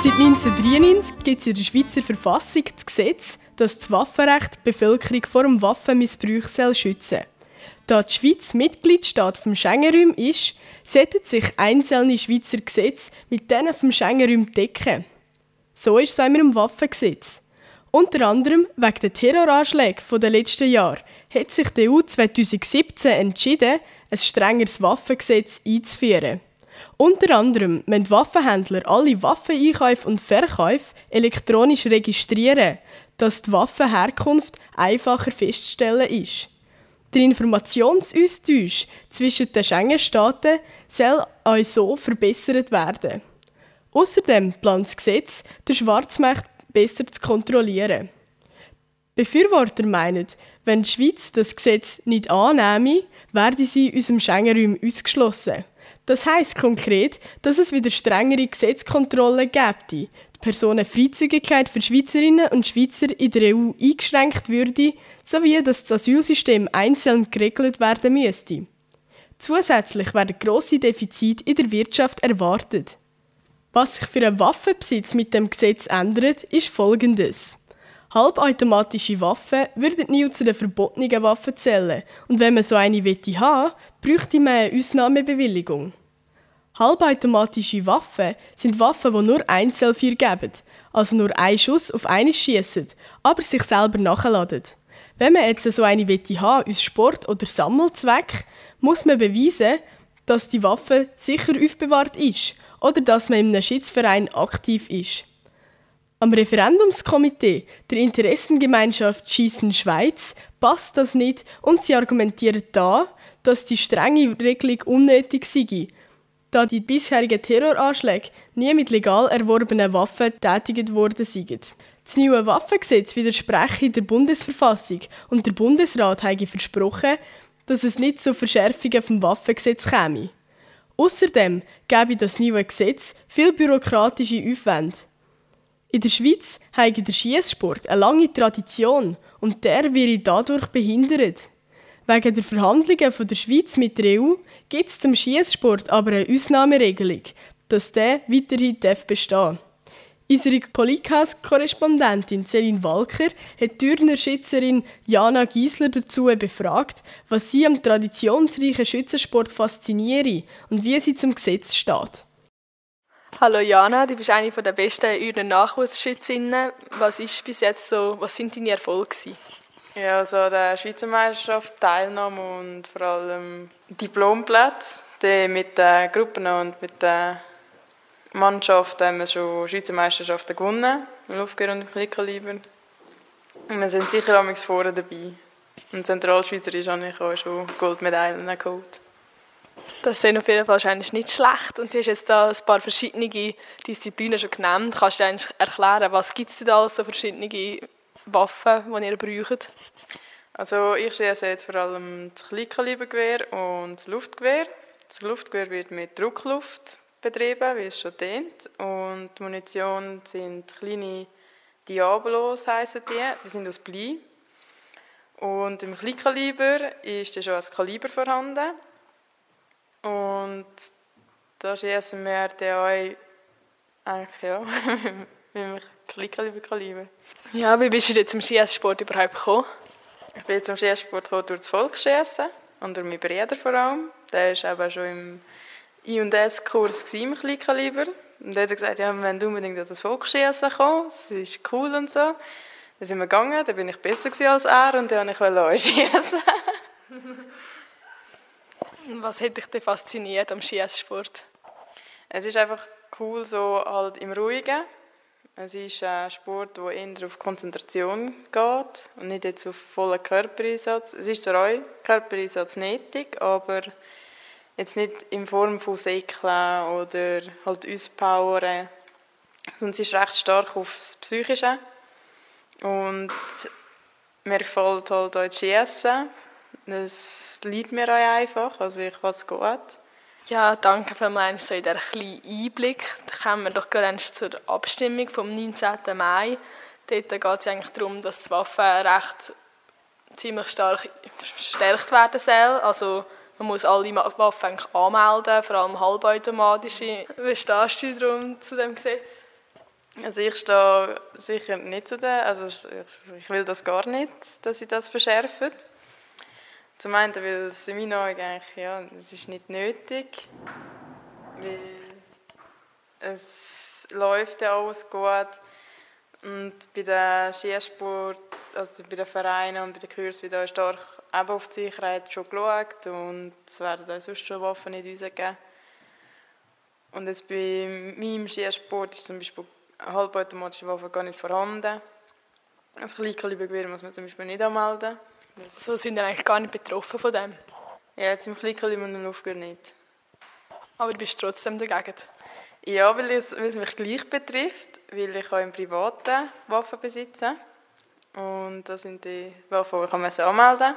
Seit 1993 gibt es in der Schweizer Verfassung das Gesetz, das das Waffenrecht die Bevölkerung vor dem Waffenmissbrauch schützen soll. Da die Schweiz Mitgliedstaat vom Schengen-Raum ist, sollten sich einzelne Schweizer Gesetze mit denen vom Schengen-Raum decken. So ist es auch mit dem Waffengesetz. Unter anderem wegen der Terroranschläge der letzten Jahre hat sich die EU 2017 entschieden, ein strengeres Waffengesetz einzuführen. Unter anderem müssen Waffenhändler alle Waffeneinkäufe und Verkäufe elektronisch registrieren, dass die Waffenherkunft einfacher festzustellen ist. Der Informationsaustausch zwischen den Schengen-Staaten soll auch so verbessert werden. Außerdem plant das Gesetz, den Schwarzmarkt besser zu kontrollieren. Befürworter meinen, wenn die Schweiz das Gesetz nicht annehme, werde sie aus dem Schengen-Raum ausgeschlossen. Das heißt konkret, dass es wieder strengere Gesetzkontrollen gibt, die Personenfreizügigkeit für Schweizerinnen und Schweizer in der EU eingeschränkt würde, sowie dass das Asylsystem einzeln geregelt werden müsste. Zusätzlich werden grosse Defizite in der Wirtschaft erwartet. Was sich für einen Waffenbesitz mit dem Gesetz ändert, ist folgendes. Halbautomatische Waffen würden nie zu den verbotenen Waffen zählen und wenn man so eine wette haben, bräuchte man eine Ausnahmebewilligung. Halbautomatische Waffen sind Waffen, die nur Einzelfeuer geben, also nur einen Schuss auf eine schießen, aber sich selber nachladen. Wenn man jetzt so eine wette haben aus Sport- oder Sammelzweck, muss man beweisen, dass die Waffe sicher aufbewahrt ist oder dass man einem Schiedsverein aktiv ist. Am Referendumskomitee der Interessengemeinschaft Schießen Schweiz passt das nicht und sie argumentieren da, dass die strenge Regelung unnötig sei, da die bisherigen Terroranschläge nie mit legal erworbenen Waffen tätigt worden seien. Das neue Waffengesetz widerspreche der Bundesverfassung und der Bundesrat habe versprochen, dass es nicht zu Verschärfungen vom Waffengesetz käme. Außerdem gäbe das neue Gesetz viel bürokratische Aufwände. In der Schweiz hat der Schießsport eine lange Tradition und der wäre dadurch behindert. Wegen der Verhandlungen von der Schweiz mit der EU gibt es zum Schießsport aber eine Ausnahmeregelung, dass der weiterhin bestehen darf. Unsere Polycast-Korrespondentin Celine Walker hat die Turnerschützerin Jana Giesler dazu befragt, was sie am traditionsreichen Schützensport fasziniere und wie sie zum Gesetz steht. Hallo Jana, du bist eine der besten Urner Nachwuchsschützinnen. Was ist bis jetzt so, was sind deine Erfolge? Ja, also der Schweizer Meisterschaft Teilnahme und vor allem Diplomplätze mit den Gruppen und mit den Mannschaft haben wir schon Schweizer Meisterschaften gewonnen, im und im. Und wir sind sicher am vorne dabei. Und Zentralschweizerisch habe ich auch schon Goldmedaillen geholt. Das sind auf jeden Fall wahrscheinlich nicht schlecht. Und du hast jetzt da ein paar verschiedene Disziplinen schon genannt. Kannst du eigentlich erklären, was gibt es da so verschiedene Waffen, die ihr braucht? Also ich schieße jetzt vor allem das Kleinkalibergewehr und das Luftgewehr. Das Luftgewehr wird mit Druckluft betrieben, wie es schon dient. Und die Munition sind kleine Diabolos, heißen die. Die sind aus Blei. Und im Kleinkaliber ist schon ein Kaliber vorhanden. Und da schießen wir dann auch eigentlich ja, mit einem Kleinkaliber-Kaliber. Ja, wie bist du jetzt zum Schießsport überhaupt gekommen? Ich bin zum Schießsport durch das Volksschießen und durch meinen Bruder vor allem. Der ist eben schon im I&S-Kurs im Kleinkaliber. Und er hat gesagt, ja, wir wollen unbedingt an das Volksschießen kommen, das ist cool und so. Dann sind wir gegangen, dann bin ich besser als er und dann wollte ich schießen. Was hat dich denn fasziniert am Schießsport? Es ist einfach cool, so halt im Ruhigen. Es ist ein Sport, der eher auf Konzentration geht und nicht jetzt auf vollen Körpereinsatz. Es ist zwar auch Körpereinsatz nötig, aber Jetzt nicht in Form von Säckeln oder halt auspowern, es ist recht stark aufs Psychische. Und mir gefällt halt auch das Schiessen. Das liegt mir auch einfach, also ich kann es gut. Ja, danke vielmals so in diesem kleinen Einblick. Dann kommen wir doch gerade zur Abstimmung vom 19. Mai. Dort geht es eigentlich darum, dass das Waffenrecht ziemlich stark verstärkt werden soll. Also man muss alle Waffen anmelden, vor allem halbautomatische. Wie stehst du darum zu dem Gesetz? Also ich stehe sicher nicht zu der, also ich will das gar nicht, dass sie das verschärfen. Zum einen, weil es in meinen Augen eigentlich, ja, es ist nicht nötig, weil es läuft ja alles gut und bei den Skisport, also bei den Vereinen und bei den Kursen wird auch stark eben auf die Sicherheit schon geschaut und es werden auch sonst schon Waffen nicht rausgegeben. Und jetzt bei meinem Skisport ist zum Beispiel eine halbautomatische Waffe gar nicht vorhanden. Ein Kleinkalibergewehr muss man zum Beispiel nicht anmelden. So sind wir eigentlich gar nicht betroffen von dem? Ja, jetzt im Kleinkaliber und im Luftgewehr nicht. Aber du bist trotzdem dagegen? Ja, weil es, weil es mich gleich betrifft, weil ich auch im privaten Waffen besitze. Und das sind die Waffen, die ich anmelden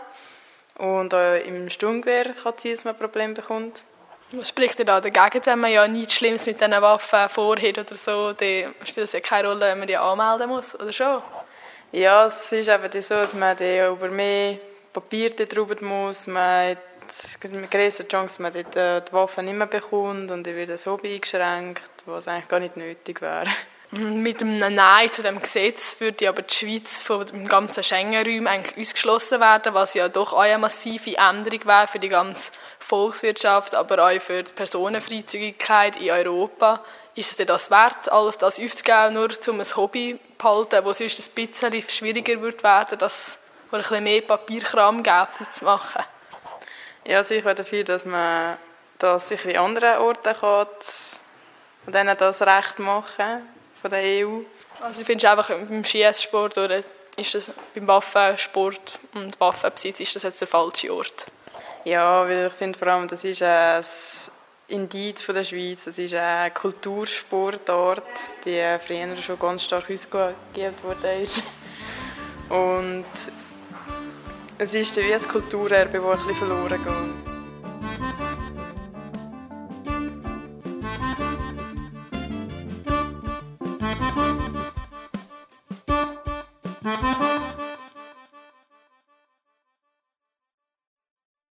muss. Und auch im Sturmgewehr kann es sein, dass man ein Problem bekommt. Was spricht ihr da dagegen, wenn man ja nichts Schlimmes mit diesen Waffen vorhat oder so, dann spielt es ja keine Rolle, wenn man die anmelden muss, oder schon? Ja, es ist eben so, dass man über mehr Papier drüber muss, man hat eine größere Chance, dass man die Waffen nicht mehr bekommt und dann wird das Hobby eingeschränkt, was eigentlich gar nicht nötig wäre. Mit einem Nein zu dem Gesetz würde aber die Schweiz von dem ganzen Schengen-Raum eigentlich ausgeschlossen werden, was ja doch auch eine massive Änderung wäre für die ganze Volkswirtschaft, aber auch für die Personenfreizügigkeit in Europa. Ist es denn das wert, alles das aufzugeben, nur um ein Hobby zu behalten, wo sonst ein bisschen schwieriger wird werden, dass es ein bisschen mehr Papierkram gibt, zu machen? Ja, also ich wäre dafür, dass man das sicher in anderen Orten kann und denen das Recht machen von der EU. Also findest du einfach beim Skisport oder ist das beim Waffensport und Waffenbesitz ist das jetzt der falsche Ort? Ja, weil ich finde vor allem, das ist ein Indiz von der Schweiz, das ist ein Kultursportort, die früher schon ganz stark ausgeübt wurde. Und es ist wie ein Kulturerbe, das ein bisschen verloren geht.